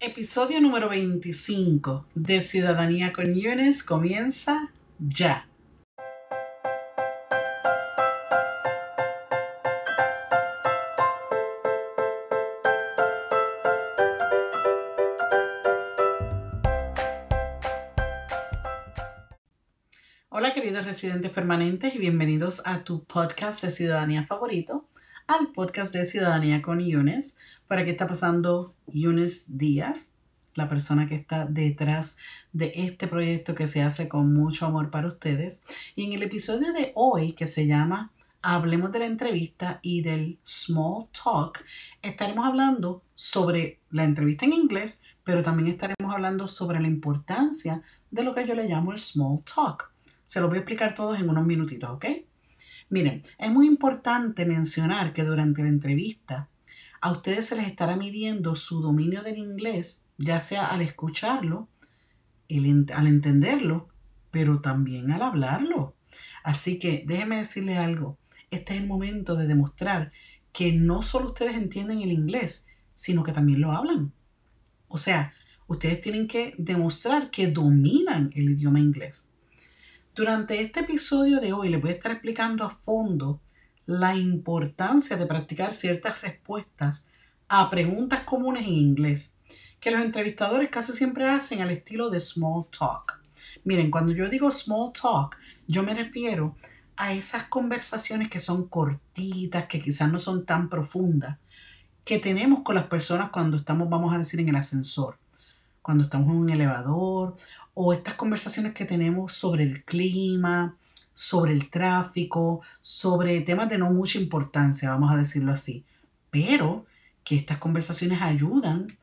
Episodio número 25 de Ciudadanía con Yunes comienza ya. Hola queridos residentes permanentes y bienvenidos a tu podcast de ciudadanía favorito, al podcast de Ciudadanía con Yunes. ¿Para qué está pasando Yunes Díaz? La persona que está detrás de este proyecto que se hace con mucho amor para ustedes. Y en el episodio de hoy que se llama Hablemos de la entrevista y del small talk, estaremos hablando sobre la entrevista en inglés, pero también estaremos hablando sobre la importancia de lo que yo le llamo el small talk. Se lo voy a explicar todos en unos minutitos, ¿ok? Miren, es muy importante mencionar que durante la entrevista a ustedes se les estará midiendo su dominio del inglés, ya sea al escucharlo, al entenderlo, pero también al hablarlo. Así que déjenme decirles algo. Este es el momento de demostrar que no solo ustedes entienden el inglés, sino que también lo hablan. O sea, ustedes tienen que demostrar que dominan el idioma inglés. Durante este episodio de hoy les voy a estar explicando a fondo la importancia de practicar ciertas respuestas a preguntas comunes en inglés que los entrevistadores casi siempre hacen al estilo de small talk. Miren, cuando yo digo small talk, yo me refiero a esas conversaciones que son cortitas, que quizás no son tan profundas, que tenemos con las personas cuando estamos, vamos a decir, en el ascensor, cuando estamos en un elevador o estas conversaciones que tenemos sobre el clima, sobre el tráfico, sobre temas de no mucha importancia, vamos a decirlo así, pero que estas conversaciones ayudan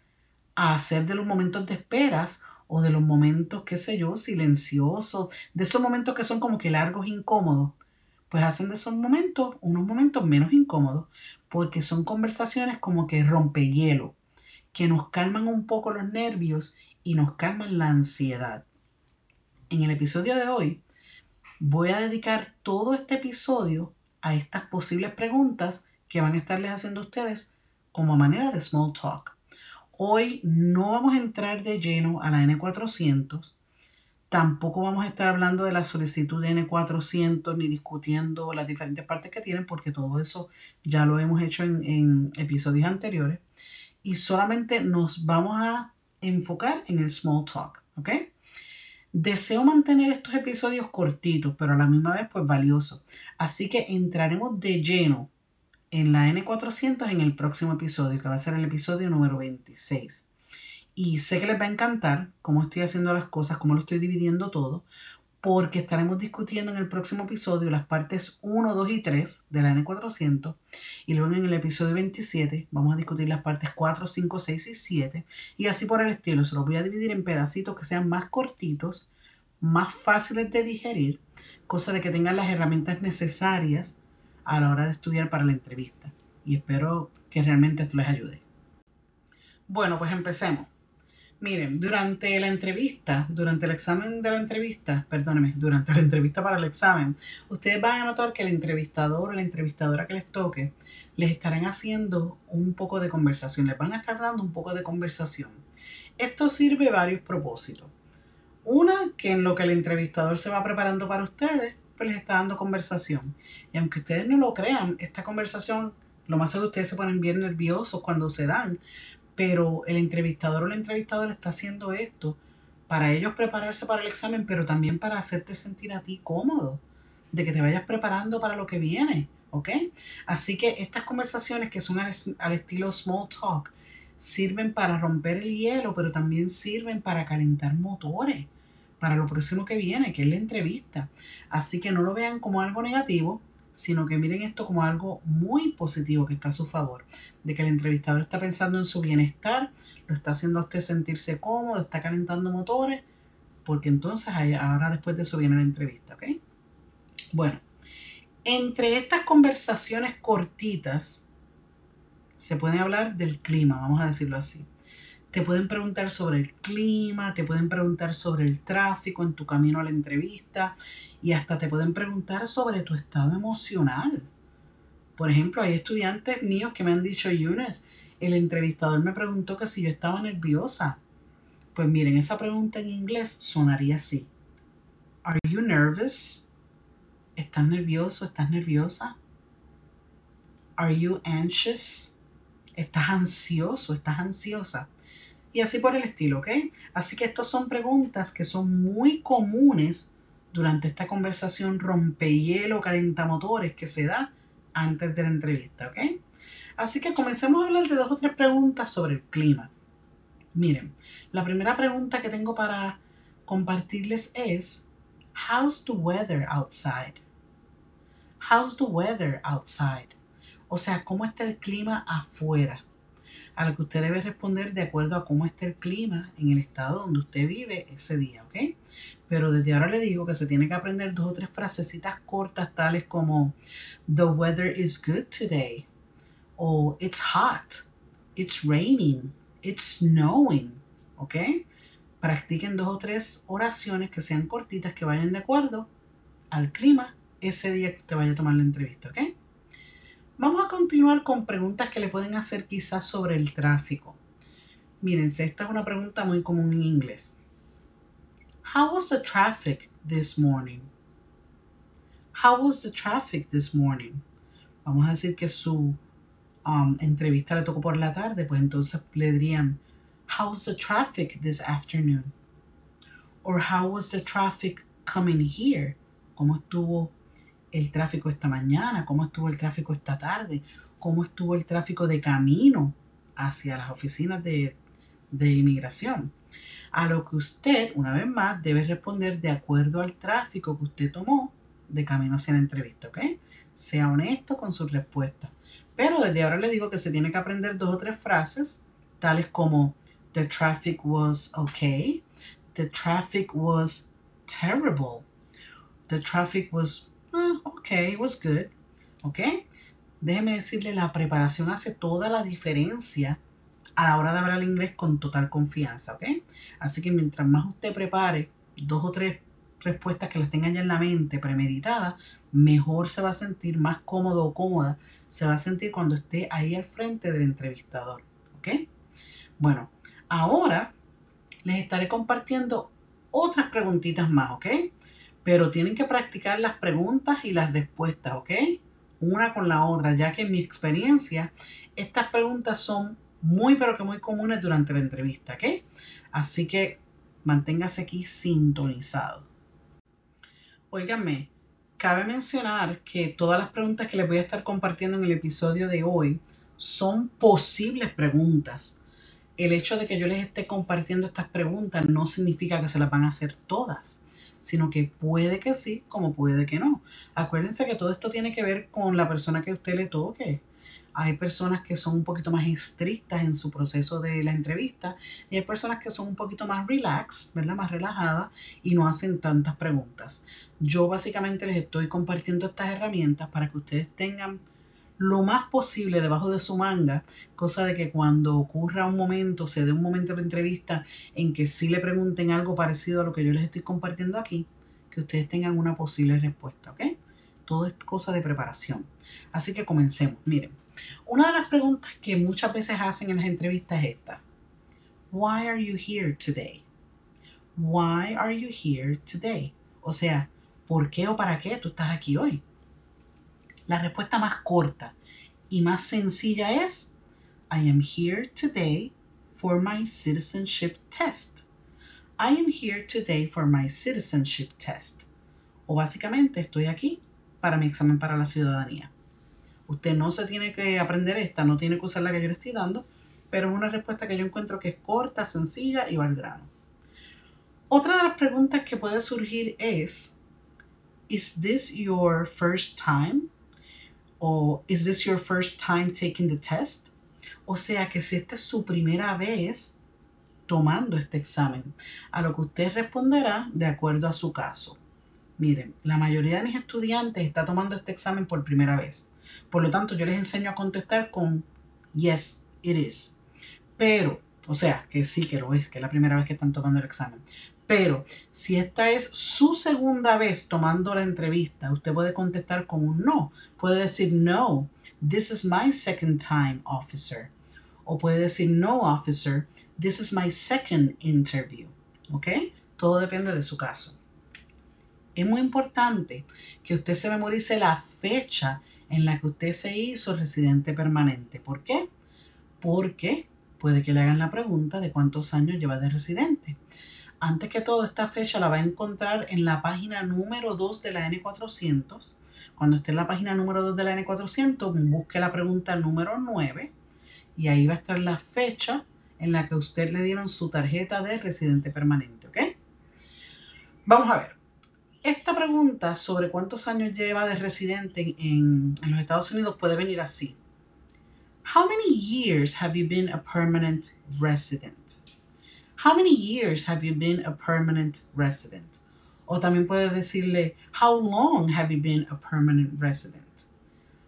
a hacer de los momentos de esperas o de los momentos, qué sé yo, silenciosos, de esos momentos que son como que largos, incómodos, pues hacen de esos momentos unos momentos menos incómodos, porque son conversaciones como que rompehielo, que nos calman un poco los nervios y nos calman la ansiedad. En el episodio de hoy voy a dedicar todo este episodio a estas posibles preguntas que van a estarles haciendo ustedes como manera de small talk. Hoy no vamos a entrar de lleno a la N400, tampoco vamos a estar hablando de la solicitud de N400 ni discutiendo las diferentes partes que tienen, porque todo eso ya lo hemos hecho en, en episodios anteriores. Y solamente nos vamos a enfocar en el small talk, ¿ok? Deseo mantener estos episodios cortitos, pero a la misma vez pues valiosos. Así que entraremos de lleno en la N400 en el próximo episodio, que va a ser el episodio número 26. Y sé que les va a encantar cómo estoy haciendo las cosas, cómo lo estoy dividiendo todo, porque estaremos discutiendo en el próximo episodio las partes 1, 2 y 3 de la N400 y luego en el episodio 27 vamos a discutir las partes 4, 5, 6 y 7 y así por el estilo. Se los voy a dividir en pedacitos que sean más cortitos, más fáciles de digerir, cosa de que tengan las herramientas necesarias a la hora de estudiar para la entrevista. Y espero que realmente esto les ayude. Bueno, pues empecemos. Miren, durante la entrevista, durante el examen de la entrevista, perdónenme, durante la entrevista para el examen, ustedes van a notar que el entrevistador o la entrevistadora que les toque les estarán haciendo un poco de conversación, les van a estar dando un poco de conversación. Esto sirve varios propósitos. Una, que en lo que el entrevistador se va preparando para ustedes, pues les está dando conversación. Y aunque ustedes no lo crean, esta conversación, lo más seguro ustedes se ponen bien nerviosos cuando se dan, pero el entrevistador o la entrevistadora está haciendo esto para ellos prepararse para el examen, pero también para hacerte sentir a ti cómodo, de que te vayas preparando para lo que viene, ¿ok? Así que estas conversaciones que son al, al estilo small talk sirven para romper el hielo, pero también sirven para calentar motores para lo próximo que viene, que es la entrevista. Así que no lo vean como algo negativo, sino que miren esto como algo muy positivo que está a su favor, de que el entrevistador está pensando en su bienestar, lo está haciendo a usted sentirse cómodo, está calentando motores, porque entonces ahora después de eso viene la entrevista, ¿ok? Bueno, entre estas conversaciones cortitas se puede hablar del clima, vamos a decirlo así. Te pueden preguntar sobre el clima, te pueden preguntar sobre el tráfico en tu camino a la entrevista y hasta te pueden preguntar sobre tu estado emocional. Por ejemplo, hay estudiantes míos que me han dicho, Yunes, el entrevistador me preguntó que si yo estaba nerviosa. Pues miren, esa pregunta en inglés sonaría así. Are you nervous? ¿Estás nervioso? ¿Estás nerviosa? Are you anxious? ¿Estás ansioso? ¿Estás ansiosa? Y así por el estilo, ¿ok? Así que estas son preguntas que son muy comunes durante esta conversación rompehielo, calentamotores que se da antes de la entrevista, ¿ok? Así que comencemos a hablar de dos o tres preguntas sobre el clima. Miren, la primera pregunta que tengo para compartirles es, How's the weather outside? How's the weather outside? O sea, ¿cómo está el clima afuera? A lo que usted debe responder de acuerdo a cómo está el clima en el estado donde usted vive ese día, ¿ok? Pero desde ahora le digo que se tiene que aprender dos o tres frasecitas cortas tales como The weather is good today o It's hot, It's raining, It's snowing, ¿ok? Practiquen dos o tres oraciones que sean cortitas, que vayan de acuerdo al clima ese día que usted vaya a tomar la entrevista, ¿ok? Vamos a continuar con preguntas que le pueden hacer quizás sobre el tráfico. Mírense, esta es una pregunta muy común en inglés. How was the traffic this morning? How was the traffic this morning? Vamos a decir que su um, entrevista le tocó por la tarde, pues entonces le dirían, How's the traffic this afternoon? Or how was the traffic coming here? ¿Cómo estuvo el tráfico esta mañana? ¿Cómo estuvo el tráfico esta tarde? ¿Cómo estuvo el tráfico de camino hacia las oficinas de, de inmigración? A lo que usted, una vez más, debe responder de acuerdo al tráfico que usted tomó de camino hacia la entrevista, ¿ok? Sea honesto con sus respuestas. Pero desde ahora le digo que se tiene que aprender dos o tres frases, tales como The traffic was okay. The traffic was terrible. The traffic was uh, okay, it was good. ¿Ok? Déjeme decirle, la preparación hace toda la diferencia a la hora de hablar inglés con total confianza, ¿ok? Así que mientras más usted prepare dos o tres respuestas que las tenga ya en la mente premeditadas, mejor se va a sentir, más cómodo o cómoda se va a sentir cuando esté ahí al frente del entrevistador. ¿Ok? Bueno, ahora les estaré compartiendo otras preguntitas más, ¿ok? Pero tienen que practicar las preguntas y las respuestas, ¿ok? Una con la otra, ya que en mi experiencia estas preguntas son muy pero que muy comunes durante la entrevista, ¿ok? Así que manténgase aquí sintonizado. Óigame, cabe mencionar que todas las preguntas que les voy a estar compartiendo en el episodio de hoy son posibles preguntas. El hecho de que yo les esté compartiendo estas preguntas no significa que se las van a hacer todas, sino que puede que sí, como puede que no. Acuérdense que todo esto tiene que ver con la persona que usted le toque. Hay personas que son un poquito más estrictas en su proceso de la entrevista y hay personas que son un poquito más relax, ¿verdad? Más relajadas y no hacen tantas preguntas. Yo básicamente les estoy compartiendo estas herramientas para que ustedes tengan lo más posible debajo de su manga, cosa de que cuando ocurra un momento, se dé un momento de entrevista en que sí le pregunten algo parecido a lo que yo les estoy compartiendo aquí, que ustedes tengan una posible respuesta, ¿ok? Todo es cosa de preparación. Así que comencemos. Miren, una de las preguntas que muchas veces hacen en las entrevistas es esta. Why are you here today? Why are you here today? O sea, ¿por qué o para qué tú estás aquí hoy? La respuesta más corta y más sencilla es I am here today for my citizenship test. I am here today for my citizenship test. O básicamente estoy aquí para mi examen para la ciudadanía. Usted no se tiene que aprender esta, no tiene que usar la que yo le estoy dando, pero es una respuesta que yo encuentro que es corta, sencilla y va al grano. Otra de las preguntas que puede surgir es, ¿Is this your first time? ¿O is this your first time taking the test? O sea que si esta es su primera vez tomando este examen, a lo que usted responderá de acuerdo a su caso. Miren, la mayoría de mis estudiantes está tomando este examen por primera vez. Por lo tanto, yo les enseño a contestar con yes, it is. Pero, o sea, que sí que lo es, que es la primera vez que están tomando el examen. Pero si esta es su segunda vez tomando la entrevista, usted puede contestar con un no. Puede decir no, this is my second time, officer. O puede decir, no, officer, this is my second interview. ¿Ok? Todo depende de su caso. Es muy importante que usted se memorice la fecha en la que usted se hizo residente permanente. ¿Por qué? Porque puede que le hagan la pregunta de cuántos años lleva de residente. Antes que todo, esta fecha la va a encontrar en la página número 2 de la N400. Cuando esté en la página número 2 de la N400, busque la pregunta número 9 y ahí va a estar la fecha en la que usted le dieron su tarjeta de residente permanente, ¿ok? Vamos a ver. Esta pregunta sobre cuántos años lleva de residente en, en los Estados Unidos puede venir así. How many years have you been a permanent resident? How many years have you been a permanent resident? O también puede decirle, How long have you been a permanent resident?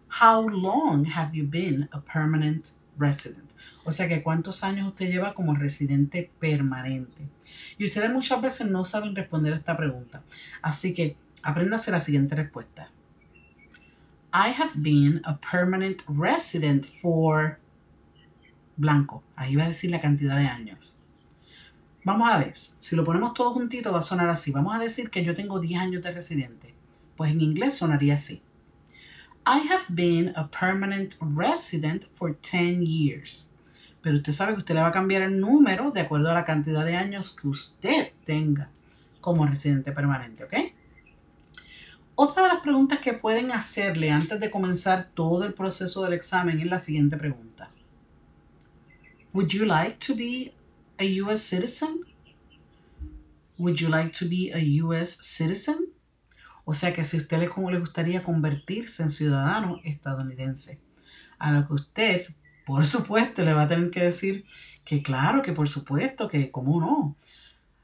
How long have you been a permanent resident? O sea que cuántos años usted lleva como residente permanente. Y ustedes muchas veces no saben responder esta pregunta. Así que apréndase la siguiente respuesta. I have been a permanent resident for blanco. Ahí va a decir la cantidad de años. Vamos a ver, si lo ponemos todo juntito va a sonar así. Vamos a decir que yo tengo 10 años de residente. Pues en inglés sonaría así. I have been a permanent resident for 10 years. Pero usted sabe que usted le va a cambiar el número de acuerdo a la cantidad de años que usted tenga como residente permanente, ¿ok? Otra de las preguntas que pueden hacerle antes de comenzar todo el proceso del examen es la siguiente pregunta. Would you like to be a U.S. citizen? Would you like to be a U.S. citizen? O sea que si a usted le, gustaría convertirse en ciudadano estadounidense, a lo que usted, por supuesto, le va a tener que decir que claro, que por supuesto, que cómo no.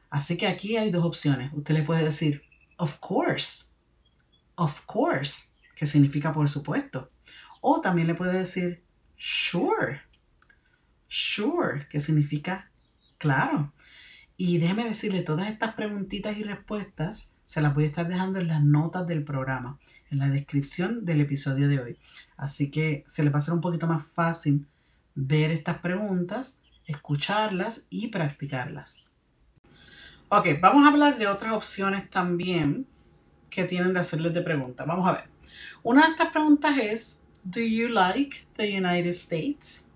Así que aquí hay dos opciones. Usted le puede decir, of course, of course, que significa por supuesto. O también le puede decir, sure, sure, que significa claro. Y déjeme decirle, todas estas preguntitas y respuestas se las voy a estar dejando en las notas del programa, en la descripción del episodio de hoy. Así que se les va a hacer un poquito más fácil ver estas preguntas, escucharlas y practicarlas. Ok, vamos a hablar de otras opciones también que tienen de hacerles de preguntas. Vamos a ver. Una de estas preguntas es, ¿Do you like the United States?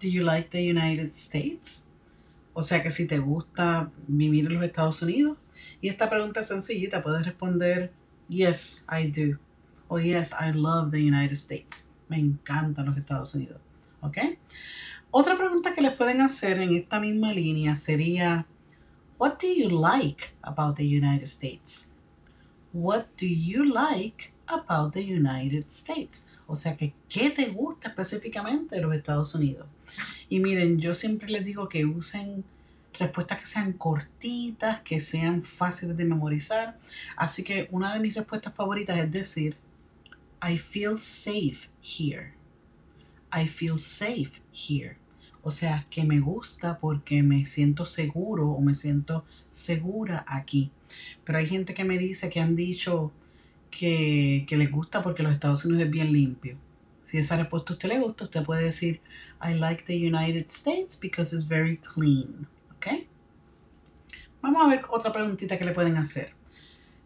¿Do you like the United States? O sea que si te gusta vivir en los Estados Unidos. Y esta pregunta es sencillita, puedes responder yes, I do. O yes, I love the United States. Me encantan los Estados Unidos. ¿Ok? Otra pregunta que les pueden hacer en esta misma línea sería, What do you like about the United States? What do you like about the United States? O sea que, ¿qué te gusta específicamente de los Estados Unidos? Y miren, yo siempre les digo que usen respuestas que sean cortitas, que sean fáciles de memorizar. Así que una de mis respuestas favoritas es decir, I feel safe here. I feel safe here. O sea, que me gusta porque me siento seguro o me siento segura aquí. Pero hay gente que me dice que han dicho que, que les gusta porque los Estados Unidos es bien limpio. Si esa respuesta a usted le gusta, usted puede decir, I like the United States because it's very clean. ¿Ok? Vamos a ver otra preguntita que le pueden hacer.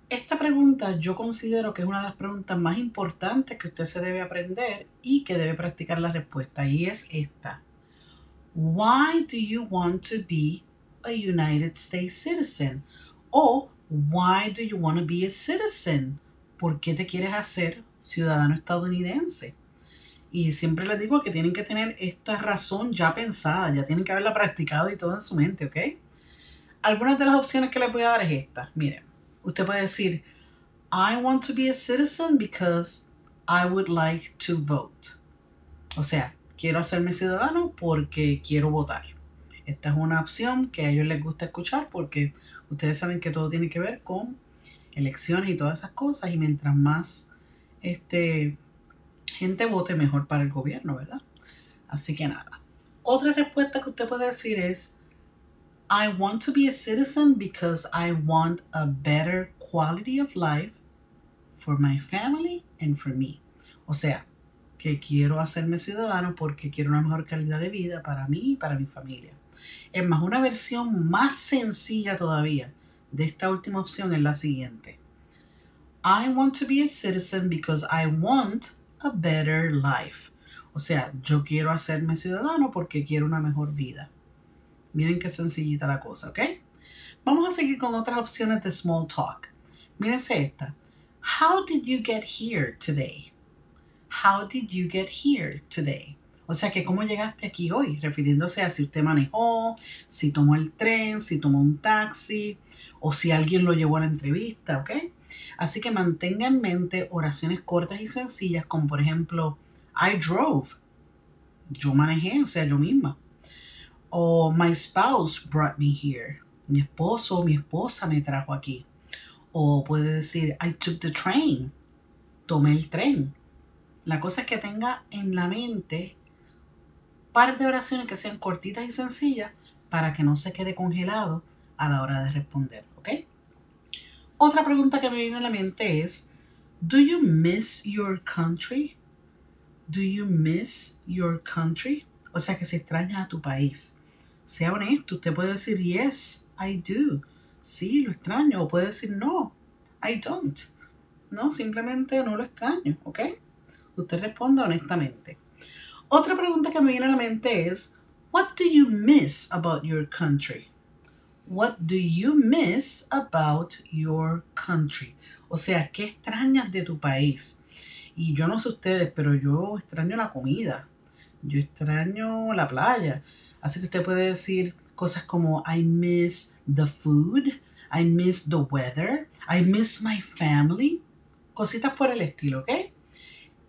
Esta pregunta yo considero que es una de las preguntas más importantes que usted se debe aprender y que debe practicar la respuesta. Y es esta. Why do you want to be a United States citizen? O Why do you want to be a citizen? ¿Por qué te quieres hacer ciudadano estadounidense? Y siempre les digo que tienen que tener esta razón ya pensada, ya tienen que haberla practicado y todo en su mente, ¿ok? Algunas de las opciones que les voy a dar es esta. Miren, usted puede decir, I want to be a citizen because I would like to vote. O sea, quiero hacerme ciudadano porque quiero votar. Esta es una opción que a ellos les gusta escuchar porque ustedes saben que todo tiene que ver con elecciones y todas esas cosas y mientras más este, gente vote mejor para el gobierno, ¿verdad? Así que nada. Otra respuesta que usted puede decir es, I want to be a citizen because I want a better quality of life for my family and for me. O sea, que quiero hacerme ciudadano porque quiero una mejor calidad de vida para mí y para mi familia. Es más, una versión más sencilla todavía de esta última opción es la siguiente. I want to be a citizen because I want a better life. O sea, yo quiero hacerme ciudadano porque quiero una mejor vida. Miren qué sencillita la cosa, ¿ok? Vamos a seguir con otras opciones de small talk. Mírense esta. How did you get here today? How did you get here today? O sea que cómo llegaste aquí hoy, refiriéndose a si usted manejó, si tomó el tren, si tomó un taxi o si alguien lo llevó a la entrevista, ¿ok? Así que mantenga en mente oraciones cortas y sencillas como por ejemplo, I drove. Yo manejé, o sea, yo misma. O my spouse brought me here. Mi esposo o mi esposa me trajo aquí. O puede decir, I took the train. Tomé el tren. La cosa es que tenga en la mente par de oraciones que sean cortitas y sencillas para que no se quede congelado a la hora de responder, ¿ok? Otra pregunta que me viene a la mente es, ¿Do you miss your country? ¿Do you miss your country? O sea, que se extraña a tu país. Sea honesto, usted puede decir, yes, I do. Sí, lo extraño. O puede decir, no, I don't. No, simplemente no lo extraño, ¿ok? Usted responda honestamente. Otra pregunta que me viene a la mente es, What do you miss about your country? What do you miss about your country? O sea, ¿qué extrañas de tu país? Y yo no sé ustedes, pero yo extraño la comida. Yo extraño la playa. Así que usted puede decir cosas como I miss the food, I miss the weather, I miss my family. Cositas por el estilo, ¿ok?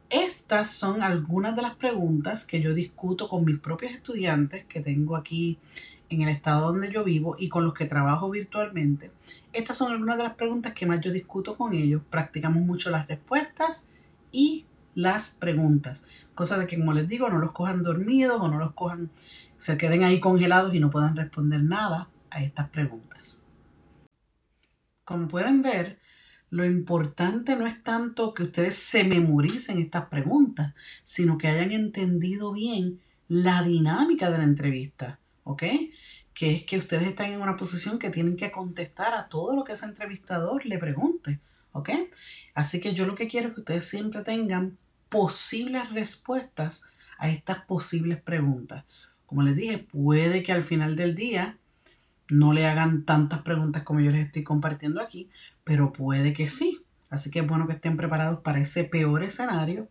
Estas son algunas de las preguntas que yo discuto con mis propios estudiantes que tengo aquí en el estado donde yo vivo y con los que trabajo virtualmente. Estas son algunas de las preguntas que más yo discuto con ellos. Practicamos mucho las respuestas y las preguntas. Cosa de que, como les digo, no los cojan dormidos o no los cojan, se queden ahí congelados y no puedan responder nada a estas preguntas. Como pueden ver, lo importante no es tanto que ustedes se memoricen estas preguntas, sino que hayan entendido bien la dinámica de la entrevista, ¿ok? Que es que ustedes están en una posición que tienen que contestar a todo lo que ese entrevistador le pregunte, ¿ok? Así que yo lo que quiero es que ustedes siempre tengan posibles respuestas a estas posibles preguntas. Como les dije, puede que al final del día no le hagan tantas preguntas como yo les estoy compartiendo aquí, pero puede que sí. Así que es bueno que estén preparados para ese peor escenario,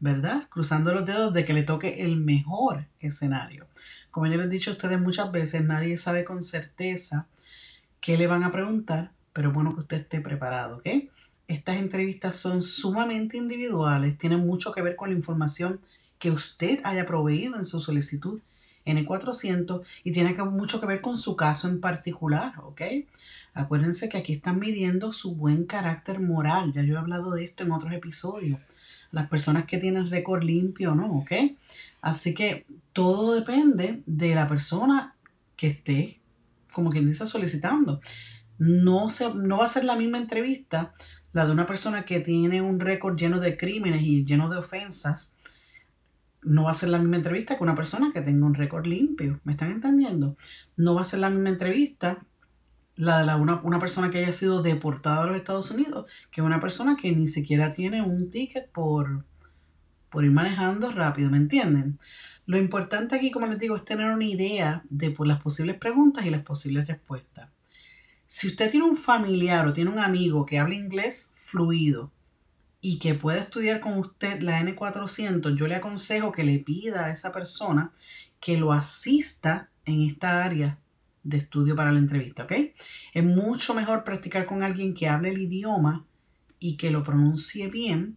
¿verdad? Cruzando los dedos de que le toque el mejor escenario. Como yo les he dicho a ustedes muchas veces, nadie sabe con certeza qué le van a preguntar, pero bueno que usted esté preparado, ¿ok? Estas entrevistas son sumamente individuales, tienen mucho que ver con la información que usted haya proveído en su solicitud N400 y tiene mucho que ver con su caso en particular, ¿ok? Acuérdense que aquí están midiendo su buen carácter moral. Ya yo he hablado de esto en otros episodios. Las personas que tienen récord limpio no, ¿ok? Así que todo depende de la persona que esté, como quien dice, solicitando. No, se, no va a ser la misma entrevista la de una persona que tiene un récord lleno de crímenes y lleno de ofensas no va a ser la misma entrevista que una persona que tenga un récord limpio. ¿Me están entendiendo? No va a ser la misma entrevista la de la, una, una, persona que haya sido deportada a los Estados Unidos que una persona que ni siquiera tiene un ticket por, por ir manejando rápido, ¿me entienden? Lo importante aquí, como les digo, es tener una idea de las posibles preguntas y las posibles respuestas. Si usted tiene un familiar o tiene un amigo que habla inglés fluido, y que pueda estudiar con usted la N400, yo le aconsejo que le pida a esa persona que lo asista en esta área de estudio para la entrevista, ¿ok? Es mucho mejor practicar con alguien que hable el idioma y que lo pronuncie bien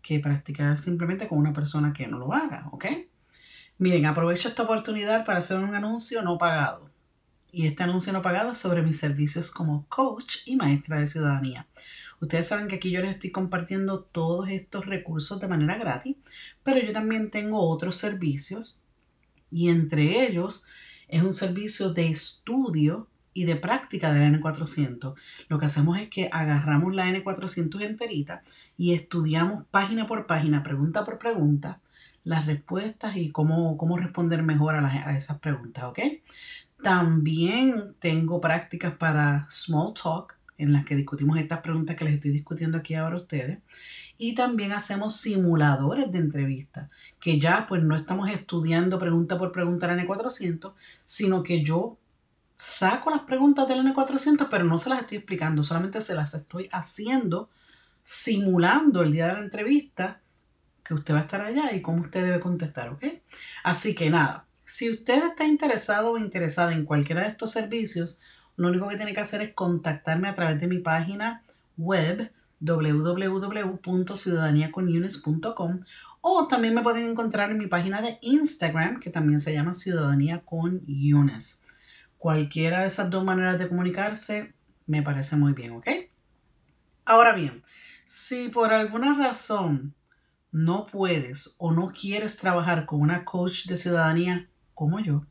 que practicar simplemente con una persona que no lo haga, ¿ok? Miren, aprovecho esta oportunidad para hacer un anuncio no pagado. Y este anuncio no pagado es sobre mis servicios como coach y maestra de ciudadanía. Ustedes saben que aquí yo les estoy compartiendo todos estos recursos de manera gratis, pero yo también tengo otros servicios y entre ellos es un servicio de estudio y de práctica de la N400. Lo que hacemos es que agarramos la N400 enterita y estudiamos página por página, pregunta por pregunta, las respuestas y cómo, cómo responder mejor a, a esas preguntas, ¿ok? También tengo prácticas para small talk en las que discutimos estas preguntas que les estoy discutiendo aquí ahora a ustedes. Y también hacemos simuladores de entrevista, que ya pues no estamos estudiando pregunta por pregunta la N400, sino que yo saco las preguntas del N400, pero no se las estoy explicando, solamente se las estoy haciendo, simulando el día de la entrevista que usted va a estar allá y cómo usted debe contestar, ¿ok? Así que nada, si usted está interesado o interesada en cualquiera de estos servicios, lo único que tiene que hacer es contactarme a través de mi página web www.ciudadaniaconunes.com o también me pueden encontrar en mi página de Instagram que también se llama Ciudadanía con Yunes. Cualquiera de esas dos maneras de comunicarse me parece muy bien, ¿ok? Ahora bien, si por alguna razón no puedes o no quieres trabajar con una coach de ciudadanía como yo,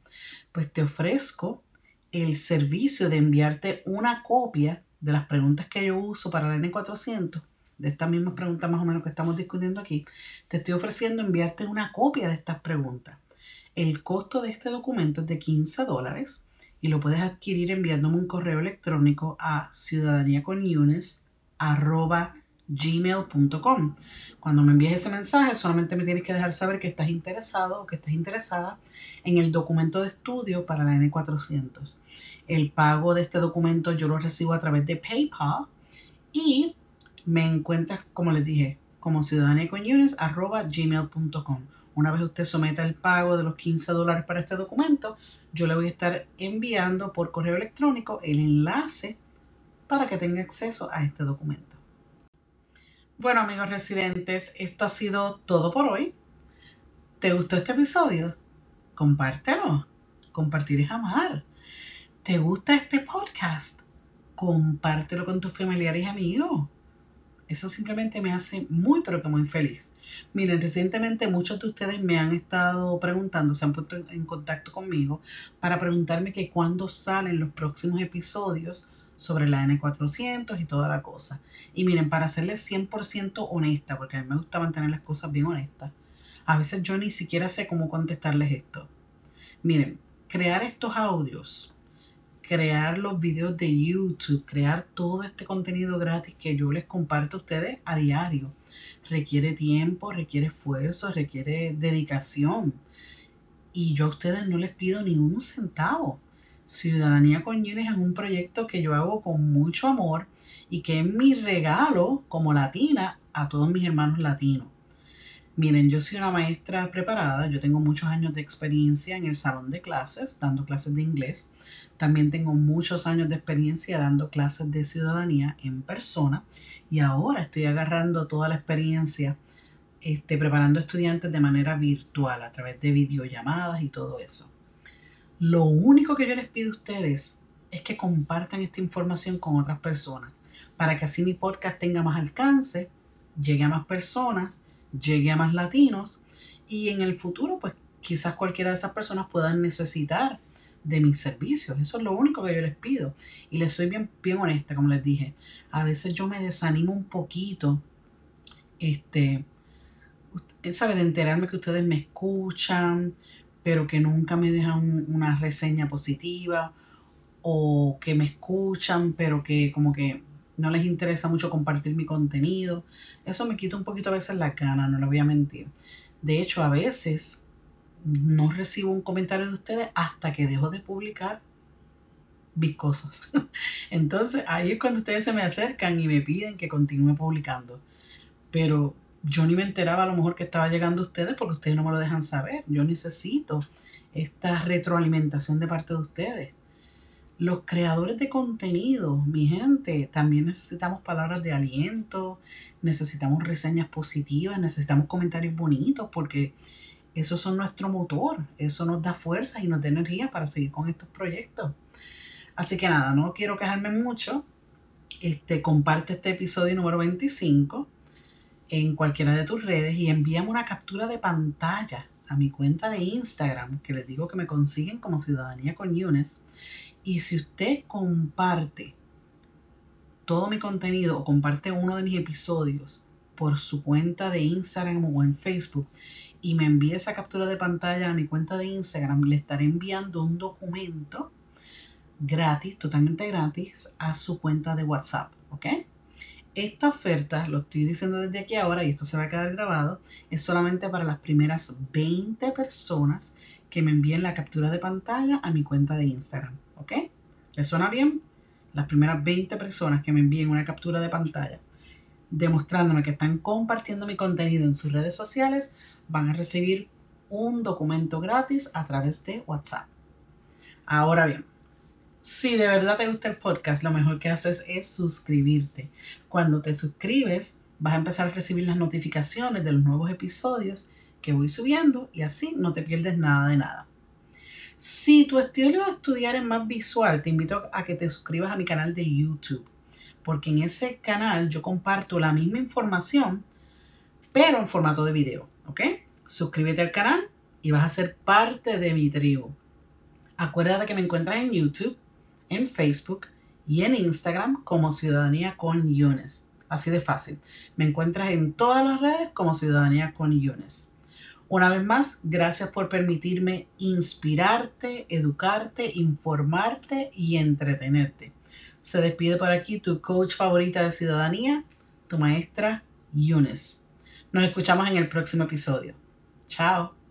pues te ofrezco el servicio de enviarte una copia de las preguntas que yo uso para la N400, de estas mismas preguntas más o menos que estamos discutiendo aquí, te estoy ofreciendo enviarte una copia de estas preguntas. El costo de este documento es de 15 dólares y lo puedes adquirir enviándome un correo electrónico a ciudadaniaconunes.com gmail.com. Cuando me envíes ese mensaje, solamente me tienes que dejar saber que estás interesado o que estás interesada en el documento de estudio para la N400. El pago de este documento yo lo recibo a través de PayPal y me encuentras, como les dije, como gmail.com Una vez usted someta el pago de los 15 dólares para este documento, yo le voy a estar enviando por correo electrónico el enlace para que tenga acceso a este documento. Bueno amigos residentes, esto ha sido todo por hoy. ¿Te gustó este episodio? Compártelo. Compartir es amar. ¿Te gusta este podcast? Compártelo con tus familiares y amigos. Eso simplemente me hace muy, pero que muy feliz. Miren, recientemente muchos de ustedes me han estado preguntando, se han puesto en contacto conmigo para preguntarme que cuándo salen los próximos episodios sobre la N400 y toda la cosa. Y miren, para serles 100% honesta, porque a mí me gusta mantener las cosas bien honestas, a veces yo ni siquiera sé cómo contestarles esto. Miren, crear estos audios, crear los videos de YouTube, crear todo este contenido gratis que yo les comparto a ustedes a diario, requiere tiempo, requiere esfuerzo, requiere dedicación. Y yo a ustedes no les pido ni un centavo. Ciudadanía con es un proyecto que yo hago con mucho amor y que es mi regalo como latina a todos mis hermanos latinos. Miren, yo soy una maestra preparada, yo tengo muchos años de experiencia en el salón de clases, dando clases de inglés. También tengo muchos años de experiencia dando clases de ciudadanía en persona y ahora estoy agarrando toda la experiencia este, preparando estudiantes de manera virtual a través de videollamadas y todo eso. Lo único que yo les pido a ustedes es que compartan esta información con otras personas para que así mi podcast tenga más alcance, llegue a más personas, llegue a más latinos y en el futuro pues quizás cualquiera de esas personas puedan necesitar de mis servicios. Eso es lo único que yo les pido. Y les soy bien, bien honesta, como les dije. A veces yo me desanimo un poquito, este, ¿sabe? De enterarme que ustedes me escuchan, pero que nunca me dejan una reseña positiva o que me escuchan, pero que como que no les interesa mucho compartir mi contenido. Eso me quita un poquito a veces la gana, no le voy a mentir. De hecho, a veces no recibo un comentario de ustedes hasta que dejo de publicar mis cosas. Entonces ahí es cuando ustedes se me acercan y me piden que continúe publicando. Pero yo ni me enteraba a lo mejor que estaba llegando a ustedes porque ustedes no me lo dejan saber. Yo necesito esta retroalimentación de parte de ustedes. Los creadores de contenido, mi gente, también necesitamos palabras de aliento, necesitamos reseñas positivas, necesitamos comentarios bonitos porque eso son nuestro motor, eso nos da fuerza y nos da energía para seguir con estos proyectos. Así que nada, no quiero quejarme mucho. Este, comparte este episodio número 25 en cualquiera de tus redes y envíame una captura de pantalla a mi cuenta de Instagram, que les digo que me consiguen como Ciudadanía con Yunes. Y si usted comparte todo mi contenido o comparte uno de mis episodios por su cuenta de Instagram o en Facebook y me envíe esa captura de pantalla a mi cuenta de Instagram, le estaré enviando un documento gratis, totalmente gratis, a su cuenta de WhatsApp, ¿ok? Esta oferta, lo estoy diciendo desde aquí ahora y esto se va a quedar grabado, es solamente para las primeras 20 personas que me envíen la captura de pantalla a mi cuenta de Instagram, ¿ok? ¿Les suena bien? Las primeras 20 personas que me envíen una captura de pantalla demostrándome que están compartiendo mi contenido en sus redes sociales, van a recibir un documento gratis a través de WhatsApp. Ahora bien, si de verdad te gusta el podcast, lo mejor que haces es suscribirte. Cuando te suscribes, vas a empezar a recibir las notificaciones de los nuevos episodios que voy subiendo y así no te pierdes nada de nada. Si tu estilo de estudiar es más visual, te invito a que te suscribas a mi canal de YouTube porque en ese canal yo comparto la misma información, pero en formato de video, ¿ok? Suscríbete al canal y vas a ser parte de mi tribu. Acuérdate que me encuentras en YouTube, en Facebook y en Instagram como Ciudadanía con Yunes. Así de fácil. Me encuentras en todas las redes como Ciudadanía con Yunes. Una vez más, gracias por permitirme inspirarte, educarte, informarte y entretenerte. Se despide por aquí tu coach favorita de ciudadanía, tu maestra Yunes. Nos escuchamos en el próximo episodio. Chao.